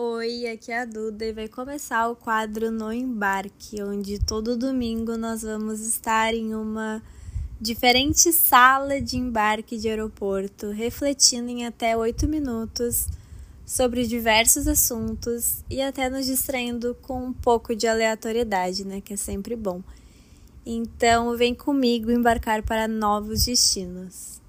Oi, aqui é a Duda e vai começar o quadro No Embarque, onde todo domingo nós vamos estar em uma diferente sala de embarque de aeroporto, refletindo em até oito minutos sobre diversos assuntos e até nos distraindo com um pouco de aleatoriedade, né? Que é sempre bom. Então, vem comigo embarcar para novos destinos.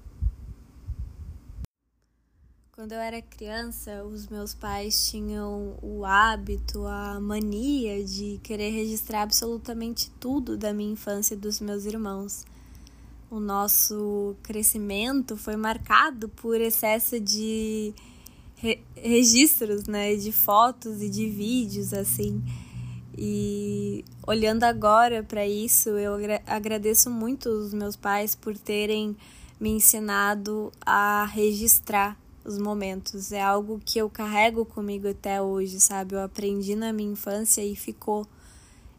Quando eu era criança, os meus pais tinham o hábito, a mania de querer registrar absolutamente tudo da minha infância e dos meus irmãos. O nosso crescimento foi marcado por excesso de re registros, né, de fotos e de vídeos assim. E olhando agora para isso, eu agradeço muito os meus pais por terem me ensinado a registrar os momentos. É algo que eu carrego comigo até hoje, sabe? Eu aprendi na minha infância e ficou.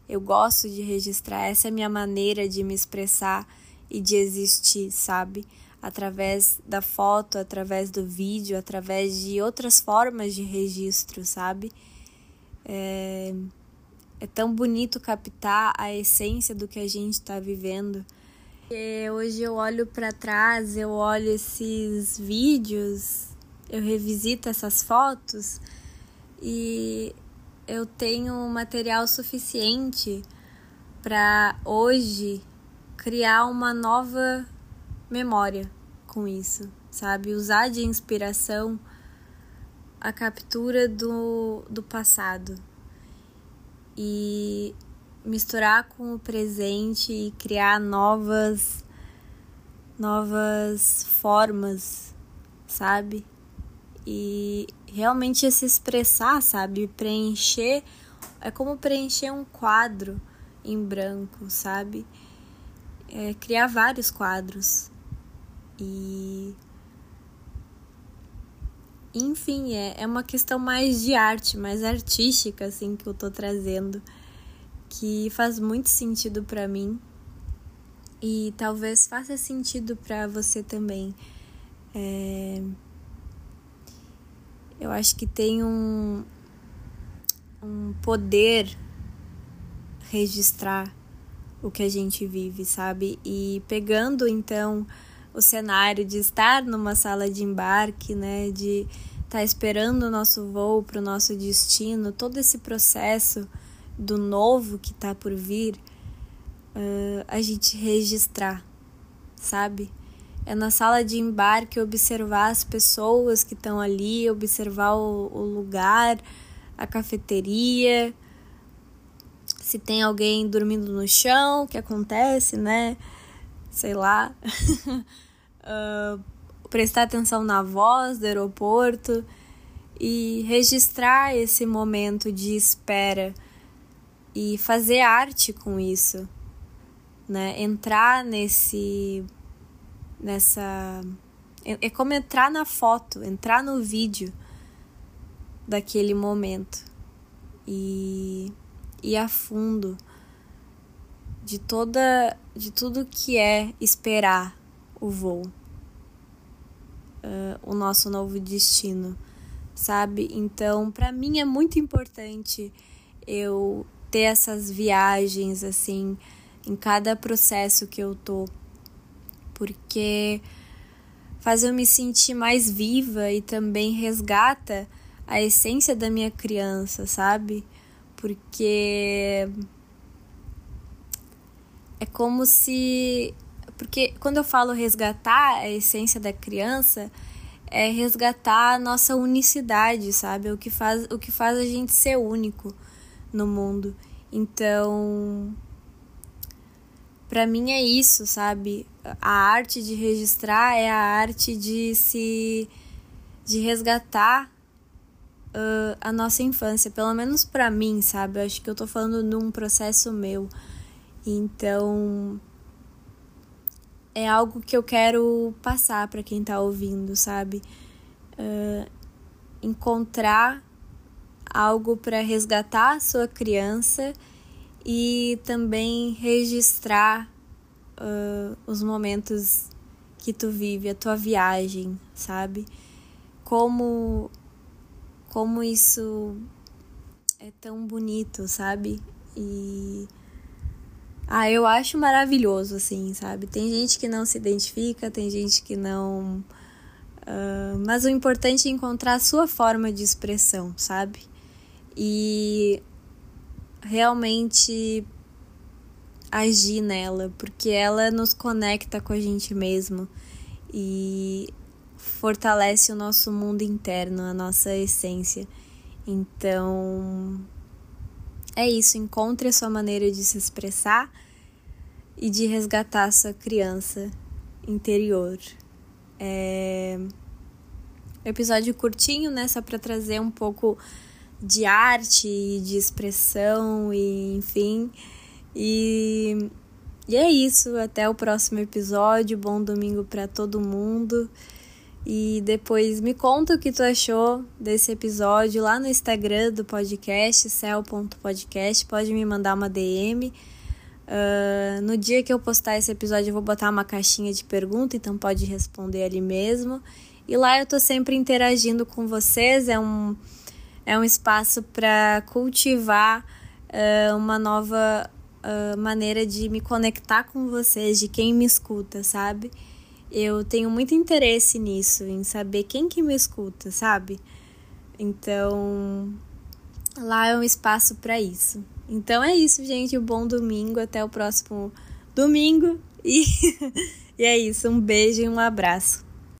Eu gosto de registrar, essa é a minha maneira de me expressar e de existir, sabe? Através da foto, através do vídeo, através de outras formas de registro, sabe? É, é tão bonito captar a essência do que a gente está vivendo. E hoje eu olho para trás, eu olho esses vídeos eu revisito essas fotos e eu tenho material suficiente para hoje criar uma nova memória com isso, sabe? Usar de inspiração a captura do, do passado e misturar com o presente e criar novas novas formas, sabe? E realmente se expressar, sabe? Preencher é como preencher um quadro em branco, sabe? É criar vários quadros e enfim, é, é uma questão mais de arte, mais artística, assim, que eu tô trazendo, que faz muito sentido para mim e talvez faça sentido para você também. É, eu acho que tem um, um poder registrar o que a gente vive, sabe? E pegando então o cenário de estar numa sala de embarque, né, de estar tá esperando o nosso voo para o nosso destino, todo esse processo do novo que está por vir, uh, a gente registrar, sabe? É na sala de embarque observar as pessoas que estão ali, observar o, o lugar, a cafeteria, se tem alguém dormindo no chão, que acontece, né? Sei lá. uh, prestar atenção na voz do aeroporto e registrar esse momento de espera e fazer arte com isso, né? Entrar nesse nessa. É, é como entrar na foto, entrar no vídeo daquele momento e ir a fundo de toda de tudo que é esperar o voo uh, o nosso novo destino sabe então para mim é muito importante eu ter essas viagens assim em cada processo que eu tô porque faz eu me sentir mais viva e também resgata a essência da minha criança, sabe? Porque é como se porque quando eu falo resgatar a essência da criança, é resgatar a nossa unicidade, sabe? O que faz o que faz a gente ser único no mundo. Então, para mim é isso, sabe? A arte de registrar é a arte de se de resgatar uh, a nossa infância, pelo menos para mim, sabe? Eu acho que eu tô falando de um processo meu. Então, é algo que eu quero passar para quem tá ouvindo, sabe? Uh, encontrar algo para resgatar a sua criança e também registrar uh, os momentos que tu vive, a tua viagem, sabe? Como como isso é tão bonito, sabe? E ah, eu acho maravilhoso, assim, sabe? Tem gente que não se identifica, tem gente que não. Uh, mas o importante é encontrar a sua forma de expressão, sabe? E realmente agir nela, porque ela nos conecta com a gente mesmo e fortalece o nosso mundo interno, a nossa essência. Então, é isso, encontre a sua maneira de se expressar e de resgatar a sua criança interior. É... Episódio curtinho, né? Só para trazer um pouco de arte, de expressão e enfim. E, e é isso. Até o próximo episódio. Bom domingo para todo mundo. E depois me conta o que tu achou desse episódio lá no Instagram do podcast, cel.podcast. Pode me mandar uma DM. Uh, ah, no dia que eu postar esse episódio, eu vou botar uma caixinha de pergunta, então pode responder ali mesmo. E lá eu tô sempre interagindo com vocês. É um, é um espaço para cultivar uh, uma nova uh, maneira de me conectar com vocês, de quem me escuta, sabe? eu tenho muito interesse nisso, em saber quem que me escuta, sabe? Então, lá é um espaço para isso. Então é isso, gente. Um bom domingo. Até o próximo domingo. E, e é isso. Um beijo e um abraço.